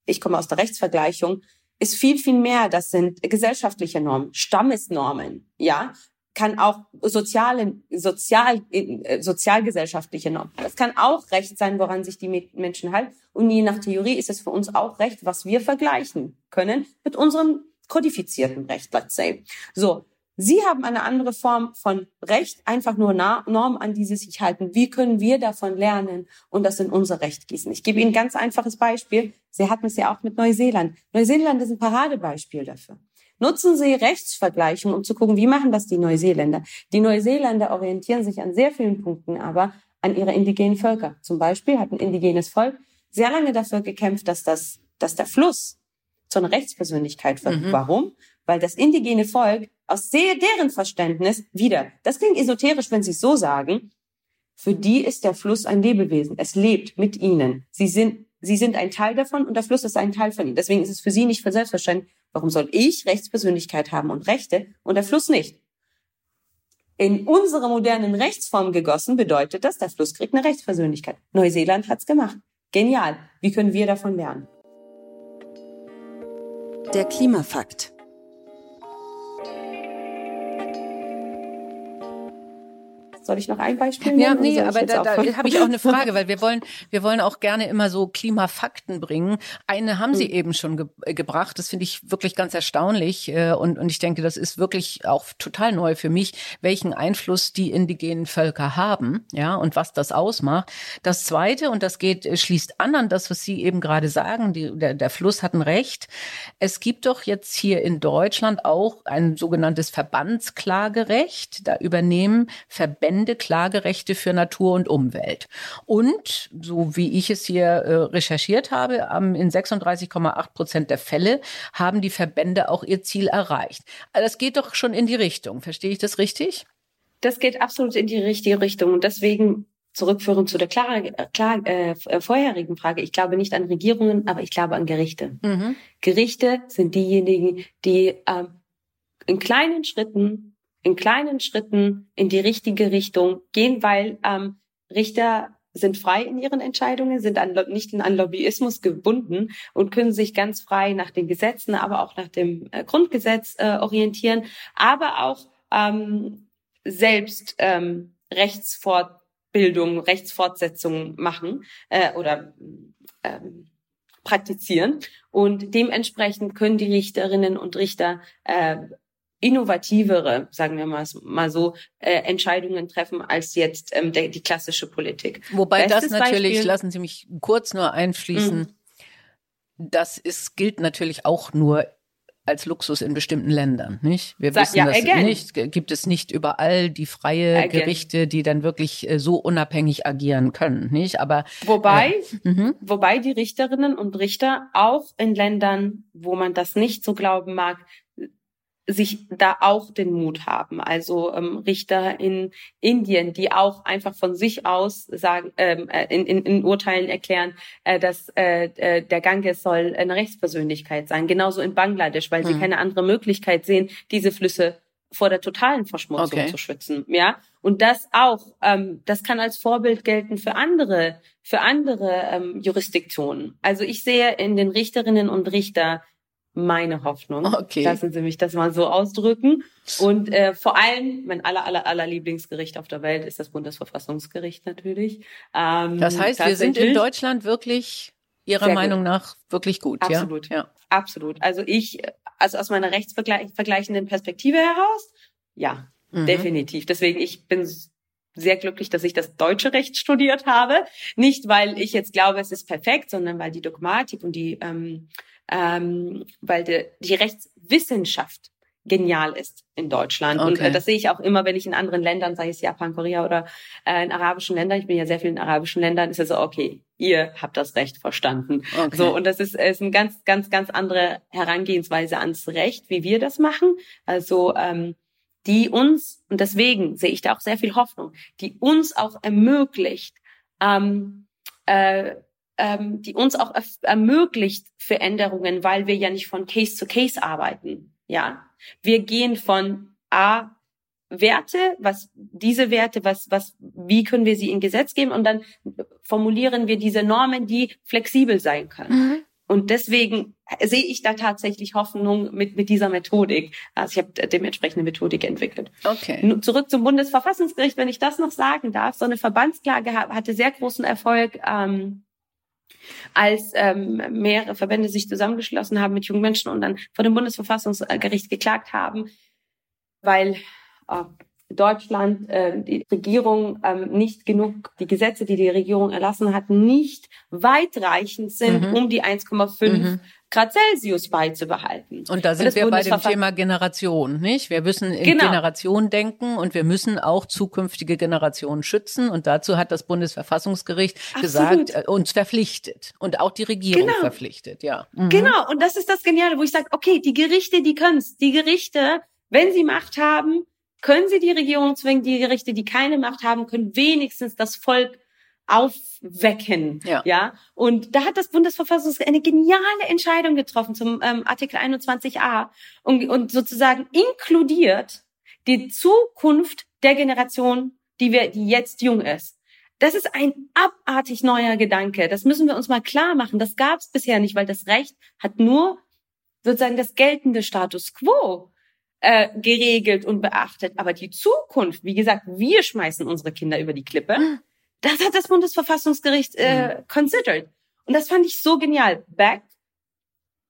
ich komme aus der Rechtsvergleichung, ist viel, viel mehr. Das sind gesellschaftliche Normen, Stammesnormen, ja, kann auch soziale, sozial, äh, sozialgesellschaftliche Normen. Das kann auch Recht sein, woran sich die Menschen halten. Und je nach Theorie ist es für uns auch Recht, was wir vergleichen können mit unserem kodifizierten Recht, let's say. So. Sie haben eine andere Form von Recht, einfach nur Normen, an die Sie sich halten. Wie können wir davon lernen und das in unser Recht gießen? Ich gebe Ihnen ein ganz einfaches Beispiel. Sie hatten es ja auch mit Neuseeland. Neuseeland ist ein Paradebeispiel dafür. Nutzen Sie Rechtsvergleichung, um zu gucken, wie machen das die Neuseeländer. Die Neuseeländer orientieren sich an sehr vielen Punkten aber an ihre indigenen Völker. Zum Beispiel hat ein indigenes Volk sehr lange dafür gekämpft, dass das, dass der Fluss zu einer Rechtspersönlichkeit wird. Mhm. Warum? Weil das indigene Volk aus deren Verständnis wieder, das klingt esoterisch, wenn Sie es so sagen, für die ist der Fluss ein Lebewesen. Es lebt mit ihnen. Sie sind, sie sind ein Teil davon und der Fluss ist ein Teil von ihnen. Deswegen ist es für sie nicht für selbstverständlich. Warum soll ich Rechtspersönlichkeit haben und Rechte und der Fluss nicht? In unsere modernen Rechtsform gegossen bedeutet das, der Fluss kriegt eine Rechtspersönlichkeit. Neuseeland hat's gemacht. Genial. Wie können wir davon lernen? Der Klimafakt. Soll ich noch ein Beispiel nennen? Ja, nee, aber da, da habe ich auch eine Frage, weil wir wollen, wir wollen auch gerne immer so Klimafakten bringen. Eine haben Sie hm. eben schon ge äh, gebracht. Das finde ich wirklich ganz erstaunlich. Äh, und, und ich denke, das ist wirklich auch total neu für mich, welchen Einfluss die indigenen Völker haben, ja, und was das ausmacht. Das zweite, und das geht, äh, schließt an an das, was Sie eben gerade sagen, die, der, der Fluss hat ein Recht. Es gibt doch jetzt hier in Deutschland auch ein sogenanntes Verbandsklagerecht. Da übernehmen Verbände Verbände Klagerechte für Natur und Umwelt. Und, so wie ich es hier äh, recherchiert habe, in 36,8 Prozent der Fälle haben die Verbände auch ihr Ziel erreicht. Also das geht doch schon in die Richtung. Verstehe ich das richtig? Das geht absolut in die richtige Richtung. Und deswegen zurückführen zu der klar, klar, äh, äh, vorherigen Frage. Ich glaube nicht an Regierungen, aber ich glaube an Gerichte. Mhm. Gerichte sind diejenigen, die ähm, in kleinen Schritten in kleinen Schritten in die richtige Richtung gehen, weil ähm, Richter sind frei in ihren Entscheidungen, sind an, nicht an Lobbyismus gebunden und können sich ganz frei nach den Gesetzen, aber auch nach dem äh, Grundgesetz äh, orientieren, aber auch ähm, selbst ähm, Rechtsfortbildung, Rechtsfortsetzung machen äh, oder ähm, praktizieren. Und dementsprechend können die Richterinnen und Richter äh, innovativere, sagen wir mal, mal so, äh, Entscheidungen treffen als jetzt ähm, der, die klassische Politik. Wobei Bestes das natürlich, Beispiel, lassen Sie mich kurz nur einschließen, mhm. das ist, gilt natürlich auch nur als Luxus in bestimmten Ländern, nicht? Wir Sa wissen ja, das again. nicht. Gibt es nicht überall die freie again. Gerichte, die dann wirklich äh, so unabhängig agieren können, nicht? Aber wobei, äh, mhm. wobei die Richterinnen und Richter auch in Ländern, wo man das nicht so glauben mag, sich da auch den Mut haben. Also ähm, Richter in Indien, die auch einfach von sich aus sagen, ähm, äh, in, in, in Urteilen erklären, äh, dass äh, äh, der Ganges soll eine Rechtspersönlichkeit sein. Genauso in Bangladesch, weil mhm. sie keine andere Möglichkeit sehen, diese Flüsse vor der totalen Verschmutzung okay. zu schützen. Ja, und das auch, ähm, das kann als Vorbild gelten für andere, für andere ähm, Jurisdiktionen. Also ich sehe in den Richterinnen und Richter meine Hoffnung. Okay. Lassen Sie mich das mal so ausdrücken. Und äh, vor allem, mein aller, aller, aller Lieblingsgericht auf der Welt ist das Bundesverfassungsgericht natürlich. Ähm, das heißt, wir sind in Deutschland wirklich Ihrer Meinung gut. nach wirklich gut, Absolut. ja? Absolut. Also ich, also aus meiner rechtsvergleichenden Perspektive heraus, ja, mhm. definitiv. Deswegen, ich bin sehr glücklich, dass ich das deutsche Recht studiert habe. Nicht, weil ich jetzt glaube, es ist perfekt, sondern weil die Dogmatik und die ähm, ähm, weil de, die Rechtswissenschaft genial ist in Deutschland. Okay. Und äh, das sehe ich auch immer, wenn ich in anderen Ländern, sei es Japan, Korea oder äh, in arabischen Ländern, ich bin ja sehr viel in arabischen Ländern, ist es so, okay, ihr habt das Recht verstanden. Okay. So, und das ist, ist eine ganz, ganz, ganz andere Herangehensweise ans Recht, wie wir das machen. Also ähm, die uns, und deswegen sehe ich da auch sehr viel Hoffnung, die uns auch ermöglicht, ähm, äh, ähm, die uns auch ermöglicht Veränderungen, weil wir ja nicht von Case zu Case arbeiten. Ja, wir gehen von A Werte, was diese Werte, was was wie können wir sie in Gesetz geben und dann formulieren wir diese Normen, die flexibel sein können. Mhm. Und deswegen sehe ich da tatsächlich Hoffnung mit, mit dieser Methodik. Also ich habe dementsprechend eine Methodik entwickelt. Okay. Zurück zum Bundesverfassungsgericht, wenn ich das noch sagen darf. So eine Verbandsklage hatte sehr großen Erfolg. Ähm, als ähm, mehrere Verbände sich zusammengeschlossen haben mit jungen Menschen und dann vor dem Bundesverfassungsgericht geklagt haben, weil äh, Deutschland, äh, die Regierung ähm, nicht genug, die Gesetze, die die Regierung erlassen hat, nicht weitreichend sind, mhm. um die 1,5 mhm. Grad Celsius beizubehalten. Und da sind und wir bei dem Thema Generation, nicht? Wir müssen in genau. Generation denken und wir müssen auch zukünftige Generationen schützen. Und dazu hat das Bundesverfassungsgericht Absolut. gesagt, äh, uns verpflichtet und auch die Regierung genau. verpflichtet, ja. Mhm. Genau. Und das ist das Geniale, wo ich sage, okay, die Gerichte, die können's. Die Gerichte, wenn sie Macht haben, können sie die Regierung zwingen, die Gerichte, die keine Macht haben, können wenigstens das Volk aufwecken. Ja. ja. Und da hat das Bundesverfassungsgericht eine geniale Entscheidung getroffen zum ähm, Artikel 21a und, und sozusagen inkludiert die Zukunft der Generation, die wir, die jetzt jung ist. Das ist ein abartig neuer Gedanke. Das müssen wir uns mal klar machen. Das gab es bisher nicht, weil das Recht hat nur sozusagen das geltende Status quo äh, geregelt und beachtet. Aber die Zukunft, wie gesagt, wir schmeißen unsere Kinder über die Klippe. Das hat das Bundesverfassungsgericht äh, mhm. considered. Und das fand ich so genial. Back.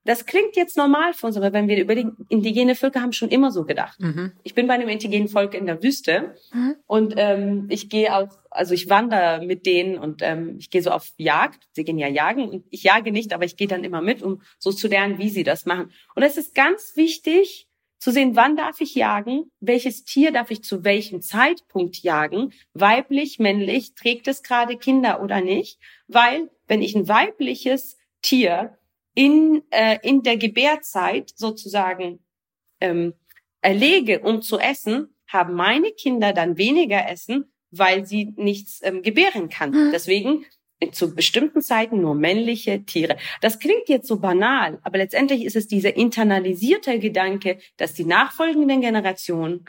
Das klingt jetzt normal für uns, aber wenn wir über die indigene Völker haben schon immer so gedacht. Mhm. Ich bin bei einem indigenen Volk in der Wüste mhm. und ähm, ich gehe auch, also ich wandere mit denen und ähm, ich gehe so auf Jagd. Sie gehen ja jagen und ich jage nicht, aber ich gehe dann immer mit, um so zu lernen, wie sie das machen. Und es ist ganz wichtig, zu sehen, wann darf ich jagen, welches Tier darf ich zu welchem Zeitpunkt jagen, weiblich, männlich, trägt es gerade Kinder oder nicht, weil wenn ich ein weibliches Tier in, äh, in der Gebärzeit sozusagen ähm, erlege, um zu essen, haben meine Kinder dann weniger Essen, weil sie nichts ähm, gebären kann. Hm. Deswegen zu bestimmten Zeiten nur männliche Tiere. Das klingt jetzt so banal, aber letztendlich ist es dieser internalisierte Gedanke, dass die nachfolgenden Generationen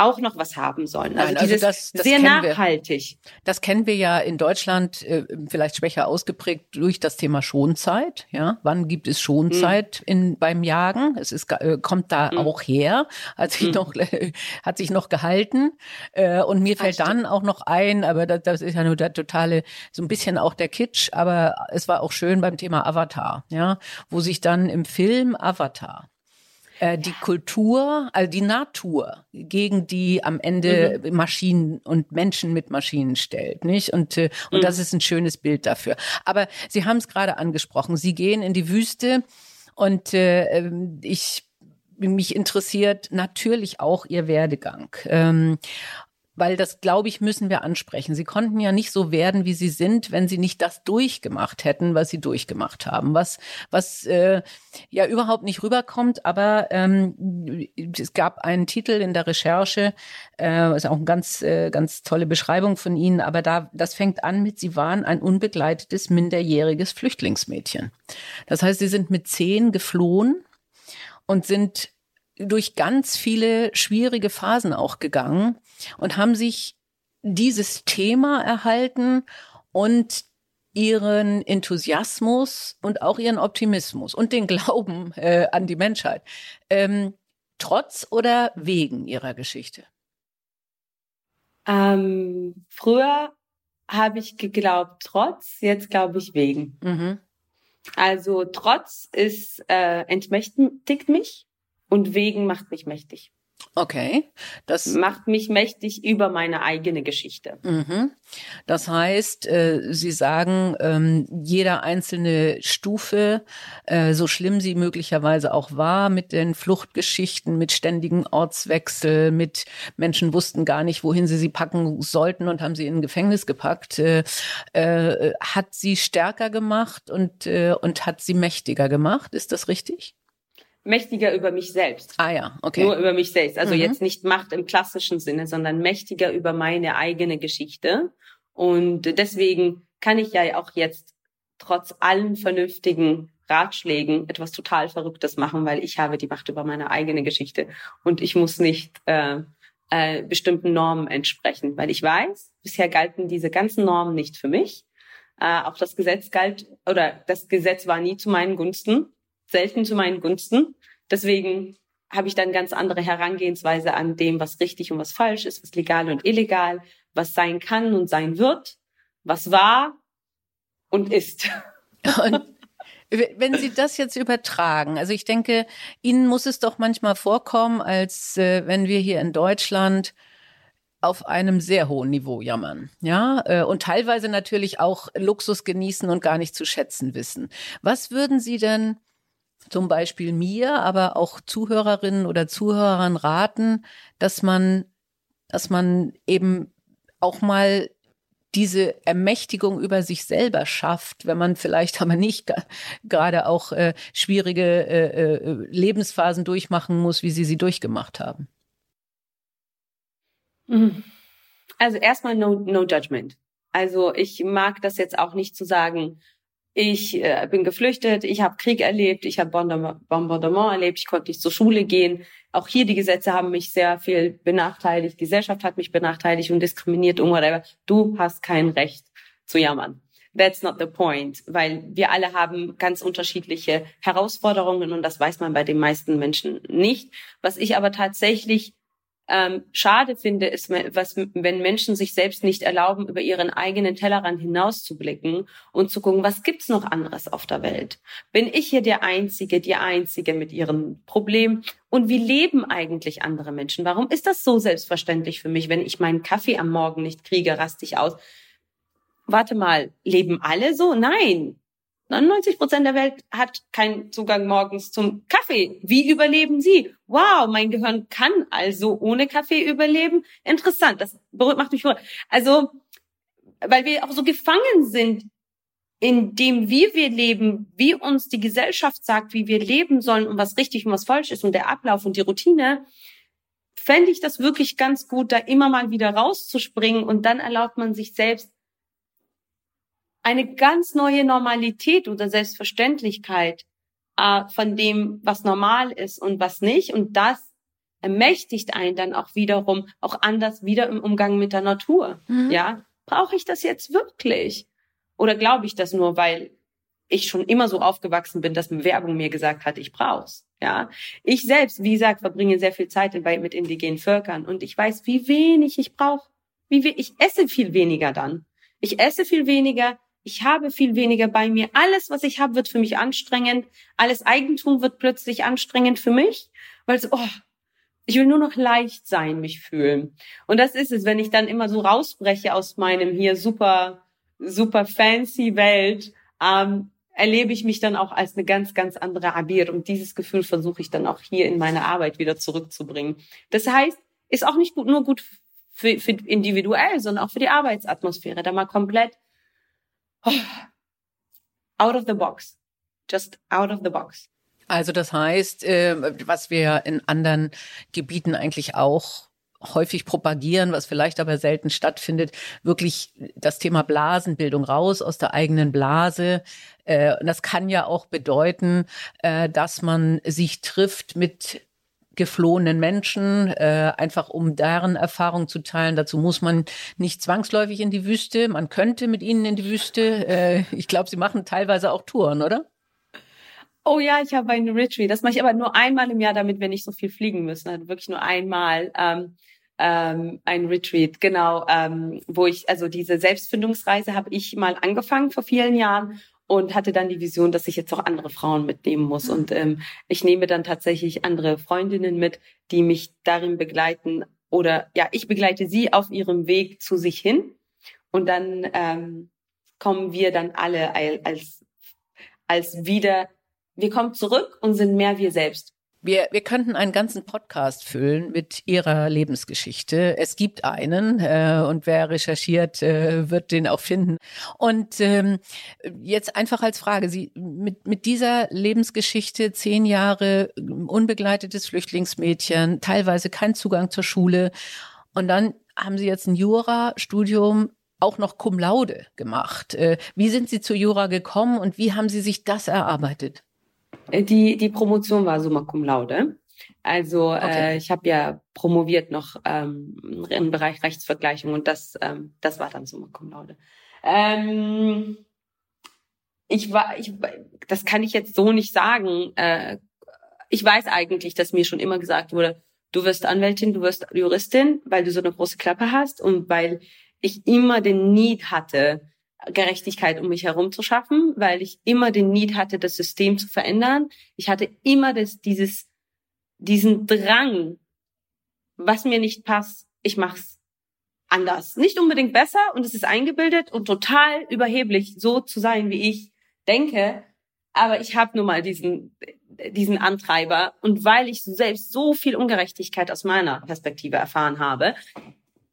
auch noch was haben sollen. Also, Nein, also dieses das, das sehr nachhaltig. Wir. Das kennen wir ja in Deutschland äh, vielleicht schwächer ausgeprägt durch das Thema Schonzeit. Ja, wann gibt es Schonzeit mhm. in beim Jagen? Es ist äh, kommt da mhm. auch her, hat sich mhm. noch äh, hat sich noch gehalten. Äh, und mir fällt dann auch noch ein, aber das, das ist ja nur der totale so ein bisschen auch der Kitsch, aber es war auch schön beim Thema Avatar, ja, wo sich dann im Film Avatar äh, die Kultur, also die Natur gegen die am Ende mhm. Maschinen und Menschen mit Maschinen stellt, nicht? Und äh, und mhm. das ist ein schönes Bild dafür. Aber Sie haben es gerade angesprochen. Sie gehen in die Wüste und äh, ähm, ich mich interessiert natürlich auch Ihr Werdegang. Ähm, weil das, glaube ich, müssen wir ansprechen. Sie konnten ja nicht so werden, wie sie sind, wenn sie nicht das durchgemacht hätten, was sie durchgemacht haben, was was äh, ja überhaupt nicht rüberkommt. Aber ähm, es gab einen Titel in der Recherche, äh, ist auch eine ganz äh, ganz tolle Beschreibung von Ihnen. Aber da das fängt an mit: Sie waren ein unbegleitetes minderjähriges Flüchtlingsmädchen. Das heißt, Sie sind mit zehn geflohen und sind durch ganz viele schwierige Phasen auch gegangen und haben sich dieses Thema erhalten und ihren Enthusiasmus und auch ihren Optimismus und den Glauben äh, an die Menschheit. Ähm, trotz oder wegen ihrer Geschichte? Ähm, früher habe ich geglaubt trotz, jetzt glaube ich wegen. Mhm. Also trotz ist äh, entmächtigt mich und wegen macht mich mächtig. Okay, das macht mich mächtig über meine eigene Geschichte. Mhm. Das heißt, äh, Sie sagen, ähm, jeder einzelne Stufe, äh, so schlimm sie möglicherweise auch war, mit den Fluchtgeschichten, mit ständigen Ortswechsel, mit Menschen wussten gar nicht, wohin sie sie packen sollten und haben sie in ein Gefängnis gepackt, äh, äh hat sie stärker gemacht und, äh, und hat sie mächtiger gemacht. Ist das richtig? Mächtiger über mich selbst. Ah ja, okay. Nur über mich selbst. Also Mhm. jetzt nicht Macht im klassischen Sinne, sondern mächtiger über meine eigene Geschichte. Und deswegen kann ich ja auch jetzt trotz allen vernünftigen Ratschlägen etwas total Verrücktes machen, weil ich habe die Macht über meine eigene Geschichte und ich muss nicht äh, äh, bestimmten Normen entsprechen, weil ich weiß, bisher galten diese ganzen Normen nicht für mich. Äh, auch das Gesetz galt oder das Gesetz war nie zu meinen Gunsten, selten zu meinen Gunsten. Deswegen habe ich dann ganz andere Herangehensweise an dem, was richtig und was falsch ist, was legal und illegal, was sein kann und sein wird, was war und ist. Und wenn Sie das jetzt übertragen, also ich denke, Ihnen muss es doch manchmal vorkommen, als äh, wenn wir hier in Deutschland auf einem sehr hohen Niveau jammern, ja, äh, und teilweise natürlich auch Luxus genießen und gar nicht zu schätzen wissen. Was würden Sie denn zum Beispiel mir, aber auch Zuhörerinnen oder Zuhörern raten, dass man, dass man eben auch mal diese Ermächtigung über sich selber schafft, wenn man vielleicht aber nicht gerade auch äh, schwierige äh, äh, Lebensphasen durchmachen muss, wie Sie sie durchgemacht haben. Mhm. Also erstmal no, no judgment. Also ich mag das jetzt auch nicht zu sagen, ich äh, bin geflüchtet, ich habe Krieg erlebt, ich habe Bombardement erlebt, ich konnte nicht zur Schule gehen. Auch hier die Gesetze haben mich sehr viel benachteiligt, Gesellschaft hat mich benachteiligt und diskriminiert und whatever. Du hast kein Recht zu jammern. That's not the point, weil wir alle haben ganz unterschiedliche Herausforderungen und das weiß man bei den meisten Menschen nicht. Was ich aber tatsächlich ähm, schade finde, ist, was, wenn Menschen sich selbst nicht erlauben, über ihren eigenen Tellerrand hinauszublicken und zu gucken, was gibt's noch anderes auf der Welt? Bin ich hier der Einzige, die Einzige mit ihren Problemen? Und wie leben eigentlich andere Menschen? Warum ist das so selbstverständlich für mich, wenn ich meinen Kaffee am Morgen nicht kriege, raste ich aus? Warte mal, leben alle so? Nein. 99 Prozent der Welt hat keinen Zugang morgens zum Kaffee. Wie überleben sie? Wow, mein Gehirn kann also ohne Kaffee überleben. Interessant, das macht mich vor. Also, weil wir auch so gefangen sind in dem, wie wir leben, wie uns die Gesellschaft sagt, wie wir leben sollen und was richtig und was falsch ist und der Ablauf und die Routine, fände ich das wirklich ganz gut, da immer mal wieder rauszuspringen und dann erlaubt man sich selbst eine ganz neue Normalität oder Selbstverständlichkeit äh, von dem, was normal ist und was nicht. Und das ermächtigt einen dann auch wiederum auch anders wieder im Umgang mit der Natur. Mhm. Ja, brauche ich das jetzt wirklich? Oder glaube ich das nur, weil ich schon immer so aufgewachsen bin, dass Werbung mir gesagt hat, ich brauch's. Ja, ich selbst, wie gesagt, verbringe sehr viel Zeit mit indigenen Völkern und ich weiß, wie wenig ich brauche. Wie we ich esse viel weniger dann. Ich esse viel weniger. Ich habe viel weniger bei mir. Alles, was ich habe, wird für mich anstrengend. Alles Eigentum wird plötzlich anstrengend für mich, weil so, oh, ich will nur noch leicht sein, mich fühlen. Und das ist es, wenn ich dann immer so rausbreche aus meinem hier super, super fancy Welt, ähm, erlebe ich mich dann auch als eine ganz, ganz andere Abir. Und dieses Gefühl versuche ich dann auch hier in meine Arbeit wieder zurückzubringen. Das heißt, ist auch nicht gut, nur gut für, für individuell, sondern auch für die Arbeitsatmosphäre, da mal komplett out of the box. Just out of the box. Also das heißt, äh, was wir in anderen Gebieten eigentlich auch häufig propagieren, was vielleicht aber selten stattfindet, wirklich das Thema Blasenbildung raus aus der eigenen Blase. Äh, und das kann ja auch bedeuten, äh, dass man sich trifft mit geflohenen Menschen, äh, einfach um deren Erfahrung zu teilen. Dazu muss man nicht zwangsläufig in die Wüste. Man könnte mit ihnen in die Wüste. Äh, ich glaube, sie machen teilweise auch Touren, oder? Oh ja, ich habe einen Retreat. Das mache ich aber nur einmal im Jahr, damit wir nicht so viel fliegen müssen. Also wirklich nur einmal ähm, ähm, ein Retreat, genau, ähm, wo ich, also diese Selbstfindungsreise habe ich mal angefangen vor vielen Jahren und hatte dann die Vision, dass ich jetzt auch andere Frauen mitnehmen muss. Und ähm, ich nehme dann tatsächlich andere Freundinnen mit, die mich darin begleiten oder ja, ich begleite sie auf ihrem Weg zu sich hin. Und dann ähm, kommen wir dann alle als, als wieder, wir kommen zurück und sind mehr wir selbst. Wir, wir könnten einen ganzen Podcast füllen mit Ihrer Lebensgeschichte. Es gibt einen äh, und wer recherchiert, äh, wird den auch finden. Und ähm, jetzt einfach als Frage, Sie mit, mit dieser Lebensgeschichte, zehn Jahre unbegleitetes Flüchtlingsmädchen, teilweise kein Zugang zur Schule und dann haben Sie jetzt ein Jurastudium auch noch cum laude gemacht. Äh, wie sind Sie zu Jura gekommen und wie haben Sie sich das erarbeitet? Äh, die, die Promotion war summa cum laude. Also okay. äh, ich habe ja promoviert noch ähm, im Bereich Rechtsvergleichung und das, ähm, das war dann summa cum laude. Ähm, ich war, ich, das kann ich jetzt so nicht sagen. Äh, ich weiß eigentlich, dass mir schon immer gesagt wurde, du wirst Anwältin, du wirst Juristin, weil du so eine große Klappe hast und weil ich immer den Need hatte, Gerechtigkeit um mich herum zu schaffen, weil ich immer den Need hatte, das System zu verändern. Ich hatte immer das, dieses, diesen Drang, was mir nicht passt, ich mach's anders. Nicht unbedingt besser und es ist eingebildet und total überheblich, so zu sein, wie ich denke. Aber ich habe nun mal diesen, diesen Antreiber. Und weil ich selbst so viel Ungerechtigkeit aus meiner Perspektive erfahren habe,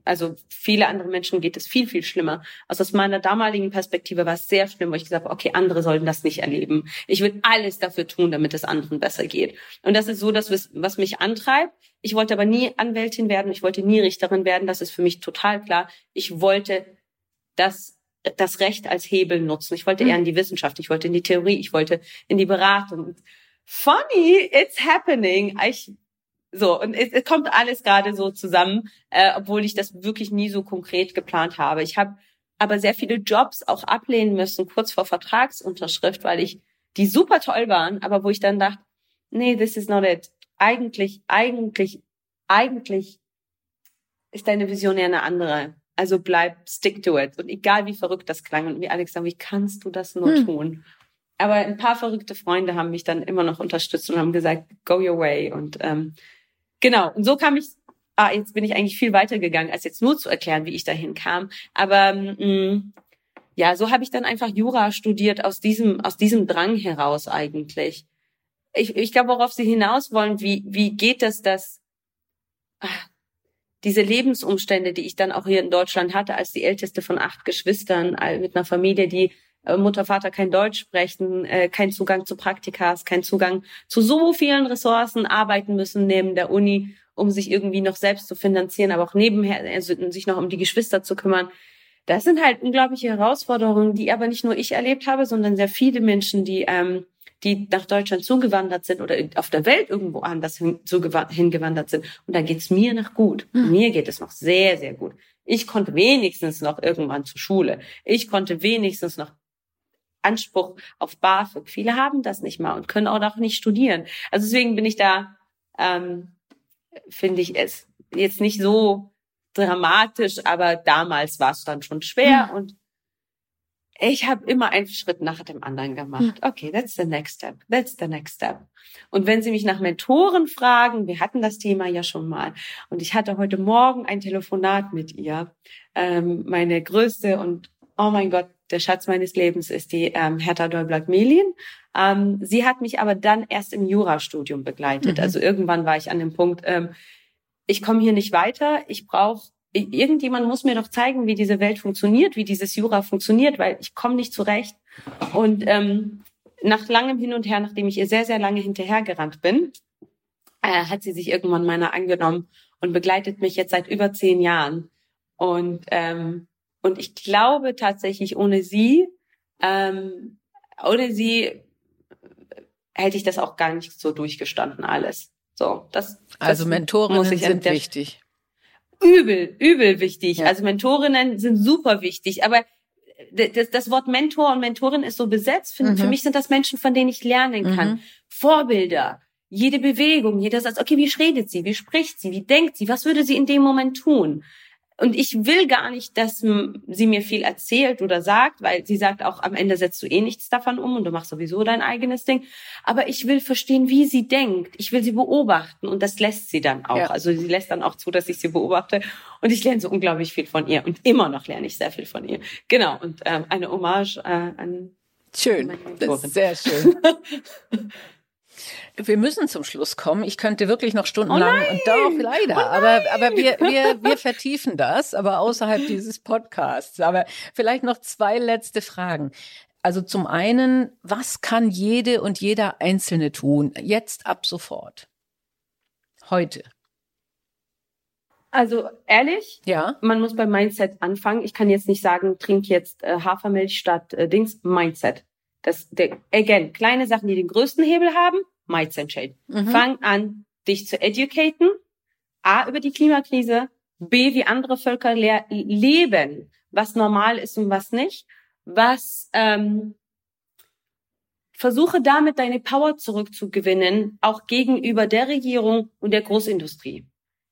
also viele andere Menschen geht es viel, viel schlimmer. Also aus meiner damaligen Perspektive war es sehr schlimm, wo ich gesagt habe, okay, andere sollten das nicht erleben. Ich will alles dafür tun, damit es anderen besser geht. Und das ist so das, was mich antreibt. Ich wollte aber nie Anwältin werden, ich wollte nie Richterin werden, das ist für mich total klar. Ich wollte das, das Recht als Hebel nutzen. Ich wollte eher in die Wissenschaft, ich wollte in die Theorie, ich wollte in die Beratung. Funny, it's happening. Ich so, und es, es kommt alles gerade so zusammen, äh, obwohl ich das wirklich nie so konkret geplant habe. Ich habe aber sehr viele Jobs auch ablehnen müssen, kurz vor Vertragsunterschrift, weil ich die super toll waren, aber wo ich dann dachte, nee, this is not it. Eigentlich, eigentlich, eigentlich ist deine Vision ja eine andere. Also bleib, stick to it. Und egal wie verrückt das klang und wie Alex sagt, wie kannst du das nur hm. tun? Aber ein paar verrückte Freunde haben mich dann immer noch unterstützt und haben gesagt, go your way. Und ähm, Genau. Und so kam ich, ah, jetzt bin ich eigentlich viel weiter gegangen, als jetzt nur zu erklären, wie ich dahin kam. Aber mh, mm, ja, so habe ich dann einfach Jura studiert aus diesem, aus diesem Drang heraus eigentlich. Ich, ich glaube, worauf Sie hinaus wollen, wie, wie geht es, dass ach, diese Lebensumstände, die ich dann auch hier in Deutschland hatte, als die älteste von acht Geschwistern, mit einer Familie, die Mutter, Vater kein Deutsch sprechen, äh, kein Zugang zu Praktikas, kein Zugang zu so vielen Ressourcen, arbeiten müssen neben der Uni, um sich irgendwie noch selbst zu finanzieren, aber auch nebenher also sich noch um die Geschwister zu kümmern. Das sind halt unglaubliche Herausforderungen, die aber nicht nur ich erlebt habe, sondern sehr viele Menschen, die ähm, die nach Deutschland zugewandert sind oder auf der Welt irgendwo anders hin, hingewandert sind. Und da geht's mir noch gut. Mhm. Mir geht es noch sehr, sehr gut. Ich konnte wenigstens noch irgendwann zur Schule. Ich konnte wenigstens noch Anspruch auf BAföG. Viele haben das nicht mal und können auch noch nicht studieren. Also deswegen bin ich da, ähm, finde ich es jetzt nicht so dramatisch, aber damals war es dann schon schwer mhm. und ich habe immer einen Schritt nach dem anderen gemacht. Okay, that's the next step. That's the next step. Und wenn Sie mich nach Mentoren fragen, wir hatten das Thema ja schon mal. Und ich hatte heute Morgen ein Telefonat mit ihr. Ähm, meine größte und oh mein Gott, der Schatz meines Lebens ist die ähm, Hertha Dolblatt-Melin. Ähm, sie hat mich aber dann erst im Jurastudium begleitet. Mhm. Also irgendwann war ich an dem Punkt, ähm, ich komme hier nicht weiter, ich brauche irgendjemand muss mir doch zeigen, wie diese Welt funktioniert, wie dieses Jura funktioniert, weil ich komme nicht zurecht. Und ähm, nach langem Hin und Her, nachdem ich ihr sehr, sehr lange hinterhergerannt bin, äh, hat sie sich irgendwann meiner angenommen und begleitet mich jetzt seit über zehn Jahren. Und ähm, und ich glaube tatsächlich, ohne sie, ähm, ohne sie hätte ich das auch gar nicht so durchgestanden alles. So, das. Also das Mentorinnen sind wichtig. Übel, übel wichtig. Ja. Also Mentorinnen sind super wichtig, aber das, das Wort Mentor und Mentorin ist so besetzt. Für, mhm. für mich sind das Menschen, von denen ich lernen kann. Mhm. Vorbilder. Jede Bewegung, jeder Satz. Okay, wie redet sie? Wie spricht sie? Wie denkt sie? Was würde sie in dem Moment tun? Und ich will gar nicht, dass sie mir viel erzählt oder sagt, weil sie sagt auch, am Ende setzt du eh nichts davon um und du machst sowieso dein eigenes Ding. Aber ich will verstehen, wie sie denkt. Ich will sie beobachten und das lässt sie dann auch. Ja. Also sie lässt dann auch zu, dass ich sie beobachte. Und ich lerne so unglaublich viel von ihr. Und immer noch lerne ich sehr viel von ihr. Genau. Und ähm, eine Hommage äh, an Schön. Das ist sehr schön. wir müssen zum Schluss kommen. Ich könnte wirklich noch stundenlang oh und doch leider, oh aber aber wir wir wir vertiefen das, aber außerhalb dieses Podcasts. Aber vielleicht noch zwei letzte Fragen. Also zum einen, was kann jede und jeder Einzelne tun jetzt ab sofort? Heute. Also ehrlich, ja. man muss beim Mindset anfangen. Ich kann jetzt nicht sagen, trink jetzt äh, Hafermilch statt äh, Dings. Mindset. Das, der, again, kleine Sachen, die den größten Hebel haben, Mindset Change. Mhm. Fang an, dich zu educaten. A, über die Klimakrise. B, wie andere Völker le leben, was normal ist und was nicht. Was, ähm, versuche damit deine Power zurückzugewinnen, auch gegenüber der Regierung und der Großindustrie.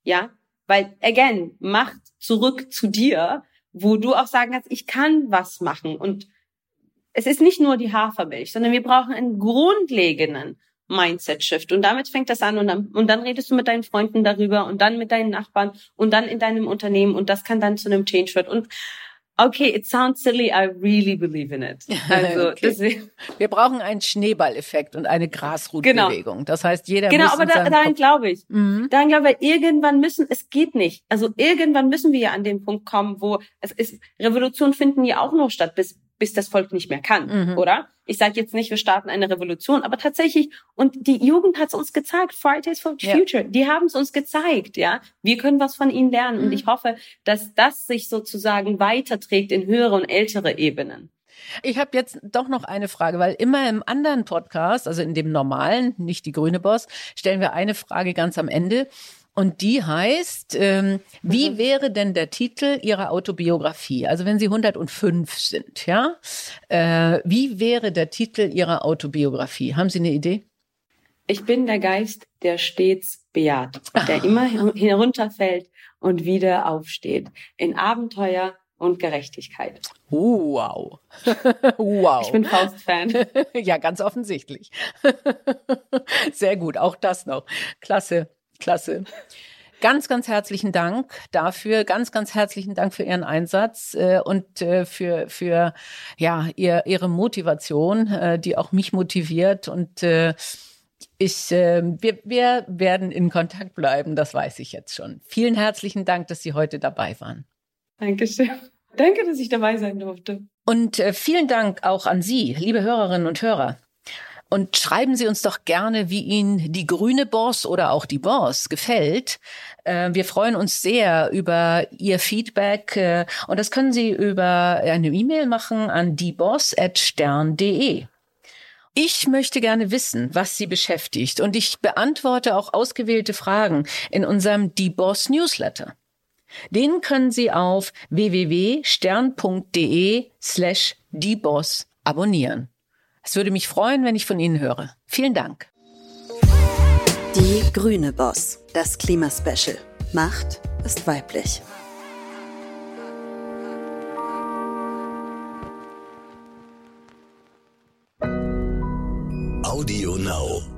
Ja, weil, again, Macht zurück zu dir, wo du auch sagen kannst, ich kann was machen. Und es ist nicht nur die Hafermilch, sondern wir brauchen einen grundlegenden Mindset-Shift. Und damit fängt das an und dann, und dann redest du mit deinen Freunden darüber und dann mit deinen Nachbarn und dann in deinem Unternehmen und das kann dann zu einem Change werden. Und Okay, it sounds silly, I really believe in it. Also okay. wir brauchen einen Schneeballeffekt und eine Grasrutbewegung. Genau. Das heißt, jeder genau, muss aber da, daran glaube ich. Mhm. Daran glaube ich, irgendwann müssen, es geht nicht. Also irgendwann müssen wir ja an den Punkt kommen, wo es ist. Revolution finden ja auch nur statt, bis bis das Volk nicht mehr kann, mhm. oder? Ich sage jetzt nicht, wir starten eine Revolution, aber tatsächlich, und die Jugend hat es uns gezeigt, Fridays for Future, ja. die haben es uns gezeigt, ja. Wir können was von ihnen lernen mhm. und ich hoffe, dass das sich sozusagen weiterträgt in höhere und ältere Ebenen. Ich habe jetzt doch noch eine Frage, weil immer im anderen Podcast, also in dem normalen, nicht die grüne Boss, stellen wir eine Frage ganz am Ende. Und die heißt, ähm, wie mhm. wäre denn der Titel Ihrer Autobiografie? Also wenn Sie 105 sind, ja, äh, wie wäre der Titel Ihrer Autobiografie? Haben Sie eine Idee? Ich bin der Geist, der stets bejaht, der immer herunterfällt und wieder aufsteht. In Abenteuer und Gerechtigkeit. wow. wow. Ich bin Faust-Fan. ja, ganz offensichtlich. Sehr gut, auch das noch. Klasse. Klasse. Ganz, ganz herzlichen Dank dafür. Ganz, ganz herzlichen Dank für Ihren Einsatz äh, und äh, für, für ja, ihr, Ihre Motivation, äh, die auch mich motiviert. Und äh, ich, äh, wir, wir werden in Kontakt bleiben, das weiß ich jetzt schon. Vielen herzlichen Dank, dass Sie heute dabei waren. Dankeschön. Danke, dass ich dabei sein durfte. Und äh, vielen Dank auch an Sie, liebe Hörerinnen und Hörer. Und schreiben Sie uns doch gerne, wie Ihnen die grüne Boss oder auch die Boss gefällt. Äh, wir freuen uns sehr über Ihr Feedback äh, und das können Sie über eine E-Mail machen an dieboss.stern.de. Ich möchte gerne wissen, was Sie beschäftigt und ich beantworte auch ausgewählte Fragen in unserem Die Boss Newsletter. Den können Sie auf www.stern.de slash dieboss abonnieren. Es würde mich freuen, wenn ich von Ihnen höre. Vielen Dank. Die Grüne Boss, das Klimaspecial. Macht ist weiblich. Audio Now.